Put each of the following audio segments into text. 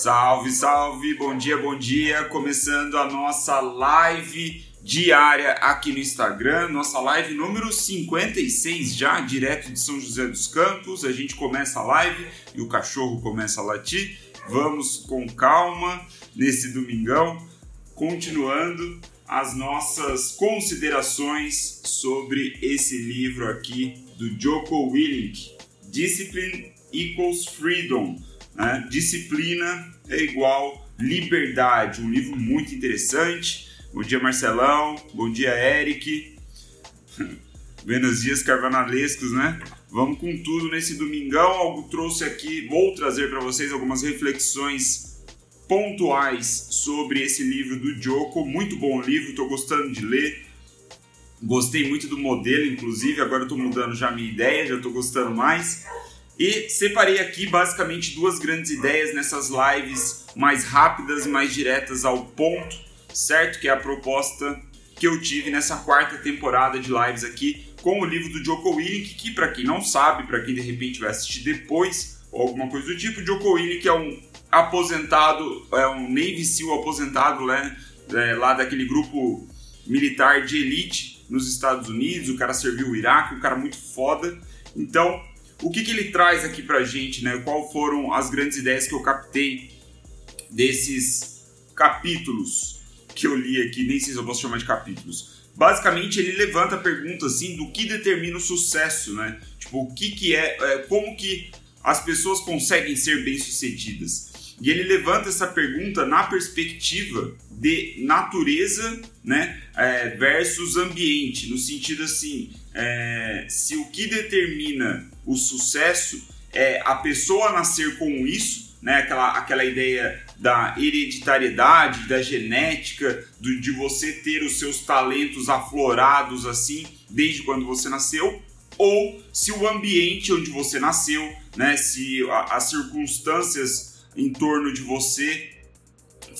Salve, salve, bom dia, bom dia. Começando a nossa live diária aqui no Instagram, nossa live número 56 já, direto de São José dos Campos. A gente começa a live e o cachorro começa a latir. Vamos com calma nesse domingão, continuando as nossas considerações sobre esse livro aqui do Joko Willink, Discipline Equals Freedom né? Disciplina é igual liberdade, um livro muito interessante. Bom dia, Marcelão. Bom dia, Eric. Buenos dias carnavalescos, né? Vamos com tudo nesse domingão. Algo trouxe aqui, vou trazer para vocês algumas reflexões pontuais sobre esse livro do Joko. Muito bom livro, estou gostando de ler. Gostei muito do modelo, inclusive. Agora estou mudando já a minha ideia, já estou gostando mais. E separei aqui basicamente duas grandes ideias nessas lives mais rápidas, mais diretas ao ponto, certo? Que é a proposta que eu tive nessa quarta temporada de lives aqui com o livro do Joko Willink, que para quem não sabe, para quem de repente vai assistir depois ou alguma coisa do tipo, Joko Willink é um aposentado, é um Navy SEAL aposentado, né? É, lá daquele grupo militar de elite nos Estados Unidos, o cara serviu o Iraque, um cara muito foda. Então, o que, que ele traz aqui pra gente, né? Qual foram as grandes ideias que eu captei desses capítulos que eu li aqui, nem sei se eu posso chamar de capítulos. Basicamente, ele levanta a pergunta assim do que determina o sucesso, né? Tipo, o que que é, é como que as pessoas conseguem ser bem-sucedidas? E ele levanta essa pergunta na perspectiva de natureza né, é, versus ambiente, no sentido assim, é, se o que determina o sucesso é a pessoa nascer com isso, né, aquela, aquela ideia da hereditariedade, da genética, do, de você ter os seus talentos aflorados assim desde quando você nasceu, ou se o ambiente onde você nasceu, né, se a, as circunstâncias em torno de você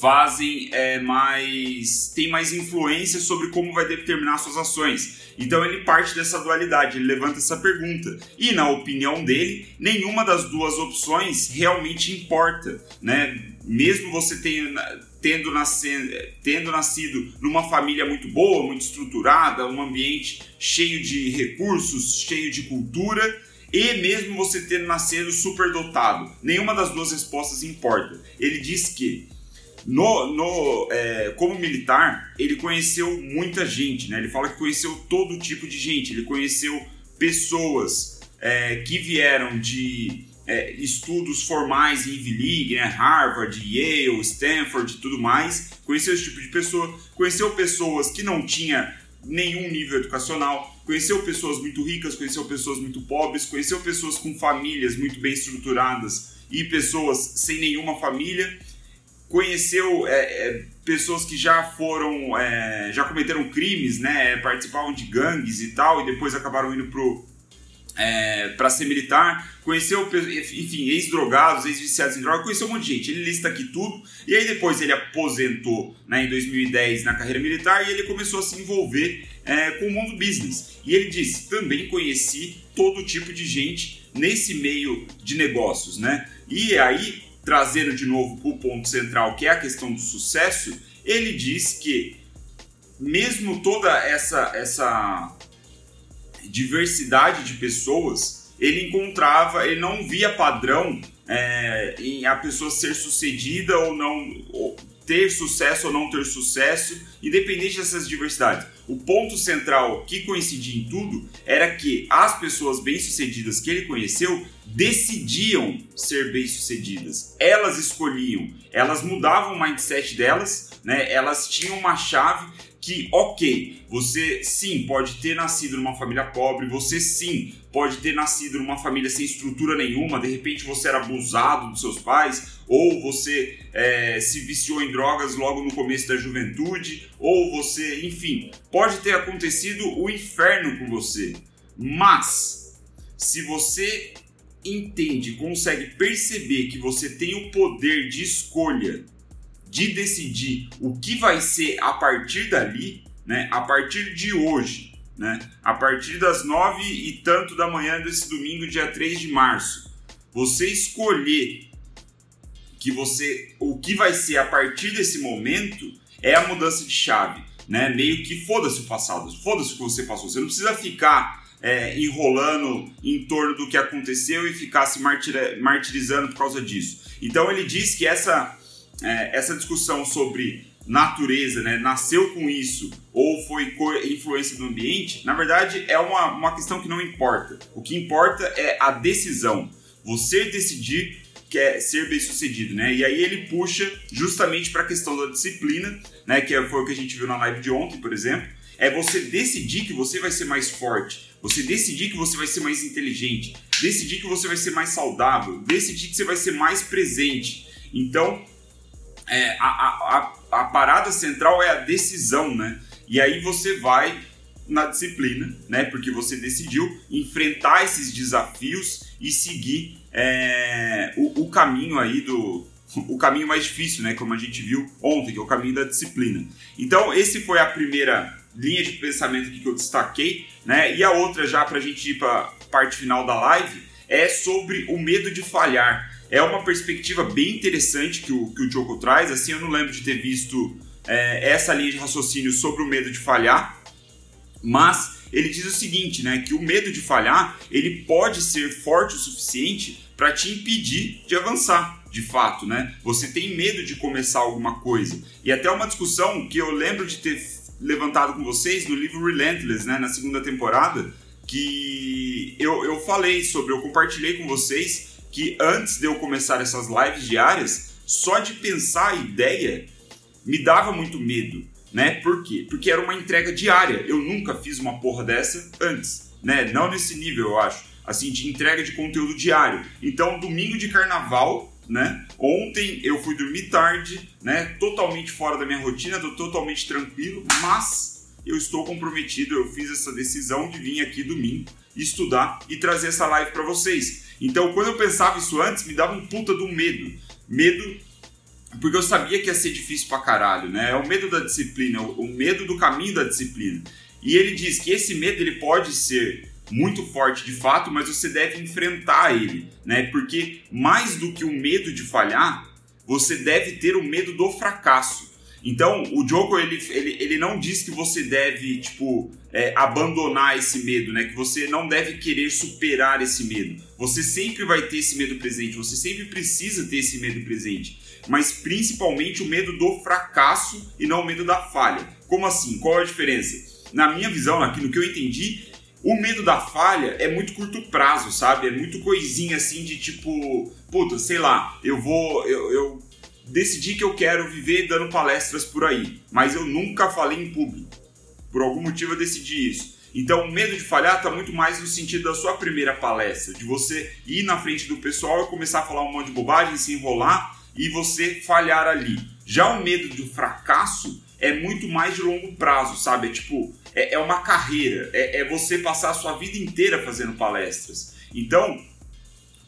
fazem é, mais. tem mais influência sobre como vai determinar suas ações. Então ele parte dessa dualidade, ele levanta essa pergunta. E na opinião dele, nenhuma das duas opções realmente importa, né? Mesmo você tenha, tendo, nascendo, tendo nascido numa família muito boa, muito estruturada, um ambiente cheio de recursos, cheio de cultura, e mesmo você tendo nascido superdotado, nenhuma das duas respostas importa. Ele diz que no, no, é, como militar, ele conheceu muita gente, né? Ele fala que conheceu todo tipo de gente. Ele conheceu pessoas é, que vieram de é, estudos formais em Ivy League, né? Harvard, Yale, Stanford e tudo mais. Conheceu esse tipo de pessoa. Conheceu pessoas que não tinham nenhum nível educacional. Conheceu pessoas muito ricas, conheceu pessoas muito pobres, conheceu pessoas com famílias muito bem estruturadas e pessoas sem nenhuma família conheceu é, é, pessoas que já foram, é, já cometeram crimes, né, participavam de gangues e tal, e depois acabaram indo pro é, para ser militar, conheceu, enfim, ex-drogados, ex-viciados em drogas, conheceu um monte de gente. Ele lista aqui tudo, e aí depois ele aposentou né, em 2010 na carreira militar e ele começou a se envolver é, com o mundo business. E ele disse: também conheci todo tipo de gente nesse meio de negócios, né? E aí trazendo de novo para o ponto central, que é a questão do sucesso, ele diz que mesmo toda essa, essa diversidade de pessoas, ele encontrava, ele não via padrão é, em a pessoa ser sucedida ou não, ou ter sucesso ou não ter sucesso, independente dessas diversidades. O ponto central que coincidia em tudo era que as pessoas bem-sucedidas que ele conheceu decidiam ser bem-sucedidas. Elas escolhiam, elas mudavam o mindset delas, né? Elas tinham uma chave que, ok, você sim pode ter nascido numa família pobre, você sim pode ter nascido numa família sem estrutura nenhuma, de repente você era abusado dos seus pais, ou você é, se viciou em drogas logo no começo da juventude, ou você, enfim, pode ter acontecido o inferno com você. Mas, se você entende, consegue perceber que você tem o poder de escolha de decidir o que vai ser a partir dali, né? A partir de hoje, né? A partir das nove e tanto da manhã desse domingo, dia 3 de março, você escolher que você, o que vai ser a partir desse momento é a mudança de chave, né? Meio que foda-se o passado, foda-se o que você passou. Você não precisa ficar é, enrolando em torno do que aconteceu e ficar se martirizando por causa disso. Então ele diz que essa, é, essa discussão sobre natureza, né, nasceu com isso ou foi influência do ambiente, na verdade é uma, uma questão que não importa. O que importa é a decisão. Você decidir quer ser bem sucedido, né? E aí ele puxa justamente para a questão da disciplina, né? Que foi o que a gente viu na live de ontem, por exemplo. É você decidir que você vai ser mais forte, você decidir que você vai ser mais inteligente, decidir que você vai ser mais saudável, decidir que você vai ser mais presente. Então, é, a, a, a parada central é a decisão, né? E aí você vai na disciplina, né? Porque você decidiu enfrentar esses desafios e seguir é, o, o, caminho aí do o caminho mais difícil, né? Como a gente viu ontem, que é o caminho da disciplina. Então, esse foi a primeira linha de pensamento que eu destaquei, né? E a outra já para a gente ir para parte final da live é sobre o medo de falhar. É uma perspectiva bem interessante que o, que o Joko traz. Assim, eu não lembro de ter visto é, essa linha de raciocínio sobre o medo de falhar, mas ele diz o seguinte, né, que o medo de falhar ele pode ser forte o suficiente para te impedir de avançar, de fato, né? Você tem medo de começar alguma coisa. E até uma discussão que eu lembro de ter levantado com vocês no livro Relentless, né, na segunda temporada, que eu, eu falei sobre, eu compartilhei com vocês que antes de eu começar essas lives diárias, só de pensar a ideia me dava muito medo, né? Por quê? Porque era uma entrega diária. Eu nunca fiz uma porra dessa antes, né? Não nesse nível, eu acho assim, de entrega de conteúdo diário. Então, domingo de carnaval, né? Ontem eu fui dormir tarde, né? Totalmente fora da minha rotina, tô totalmente tranquilo, mas eu estou comprometido, eu fiz essa decisão de vir aqui domingo estudar e trazer essa live para vocês. Então, quando eu pensava isso antes, me dava um puta do medo. Medo porque eu sabia que ia ser difícil pra caralho, né? É o medo da disciplina, o medo do caminho da disciplina. E ele diz que esse medo ele pode ser muito forte de fato, mas você deve enfrentar ele, né? Porque mais do que o medo de falhar, você deve ter o medo do fracasso. Então, o Joko, ele, ele, ele não diz que você deve, tipo, é, abandonar esse medo, né? Que você não deve querer superar esse medo. Você sempre vai ter esse medo presente, você sempre precisa ter esse medo presente. Mas principalmente o medo do fracasso e não o medo da falha. Como assim? Qual a diferença? Na minha visão, aqui no que eu entendi, o medo da falha é muito curto prazo, sabe? É muito coisinha assim de tipo, puta, sei lá, eu vou. Eu, eu decidi que eu quero viver dando palestras por aí, mas eu nunca falei em público. Por algum motivo eu decidi isso. Então o medo de falhar está muito mais no sentido da sua primeira palestra, de você ir na frente do pessoal e começar a falar um monte de bobagem, se enrolar e você falhar ali. Já o medo do fracasso é muito mais de longo prazo, sabe? É tipo, é, é uma carreira, é, é você passar a sua vida inteira fazendo palestras. Então,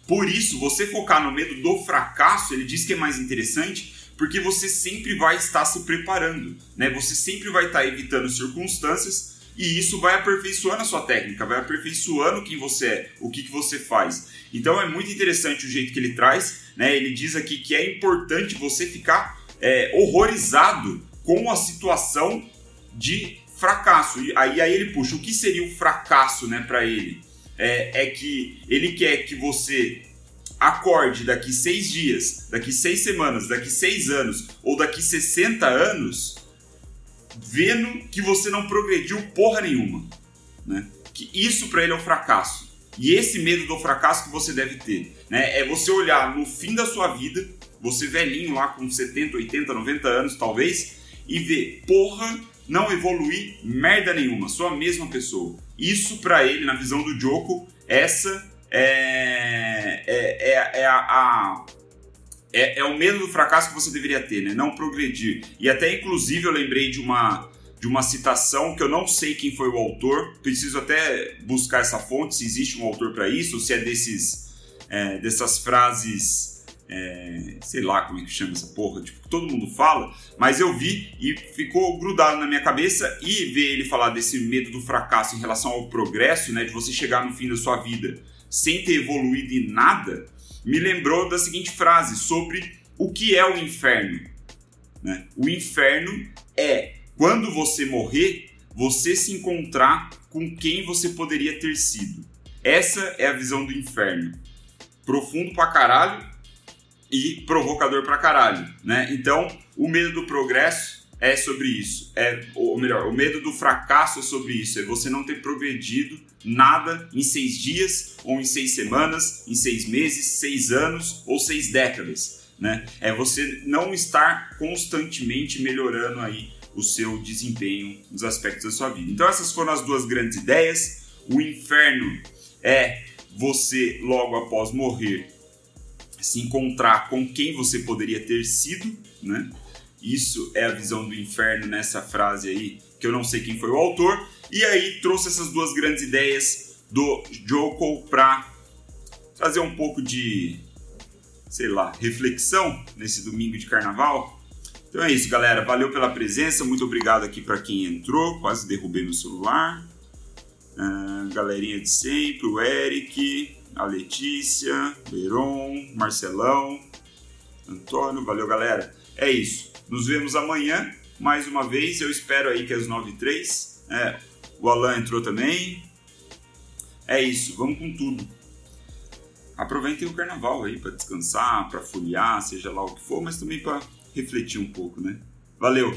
por isso, você focar no medo do fracasso, ele diz que é mais interessante, porque você sempre vai estar se preparando, né? Você sempre vai estar evitando circunstâncias e isso vai aperfeiçoando a sua técnica, vai aperfeiçoando quem você é, o que, que você faz. Então é muito interessante o jeito que ele traz, né? Ele diz aqui que é importante você ficar é, horrorizado com a situação de fracasso. E aí, aí ele puxa, o que seria o fracasso né, para ele? É, é que ele quer que você acorde daqui seis dias, daqui seis semanas, daqui seis anos ou daqui 60 anos, vendo que você não progrediu porra nenhuma. Né? Que isso para ele é um fracasso. E esse medo do fracasso que você deve ter. Né? É você olhar no fim da sua vida, você velhinho lá com 70, 80, 90 anos talvez, e ver, porra, não evoluir merda nenhuma, sou a mesma pessoa. Isso para ele, na visão do Joko, essa é, é, é, é a, a é, é, o medo do fracasso que você deveria ter, né? Não progredir. E até, inclusive, eu lembrei de uma, de uma citação que eu não sei quem foi o autor, preciso até buscar essa fonte, se existe um autor para isso, ou se é desses, é, dessas frases é, sei lá como é que chama essa porra, tipo, todo mundo fala, mas eu vi e ficou grudado na minha cabeça e ver ele falar desse medo do fracasso em relação ao progresso, né, de você chegar no fim da sua vida sem ter evoluído em nada, me lembrou da seguinte frase sobre o que é o inferno? Né? O inferno é quando você morrer, você se encontrar com quem você poderia ter sido. Essa é a visão do inferno. Profundo pra caralho e provocador pra caralho, né? Então, o medo do progresso é sobre isso. É, ou melhor, o medo do fracasso é sobre isso. É você não ter progredido nada em seis dias, ou em seis semanas, em seis meses, seis anos ou seis décadas. Né? É você não estar constantemente melhorando aí o seu desempenho nos aspectos da sua vida. Então essas foram as duas grandes ideias. O inferno é você logo após morrer se encontrar com quem você poderia ter sido, né? Isso é a visão do inferno nessa frase aí, que eu não sei quem foi o autor. E aí trouxe essas duas grandes ideias do Joko para trazer um pouco de, sei lá, reflexão nesse domingo de carnaval. Então é isso, galera. Valeu pela presença. Muito obrigado aqui para quem entrou. Quase derrubei meu celular. Uh, galerinha de sempre, o Eric, a Letícia, Beron, Marcelão, Antônio. Valeu, galera. É isso. Nos vemos amanhã, mais uma vez. Eu espero aí que às 9h03. É, o Alan entrou também. É isso, vamos com tudo. Aproveitem o carnaval aí para descansar, para folhear, seja lá o que for, mas também para refletir um pouco, né? Valeu!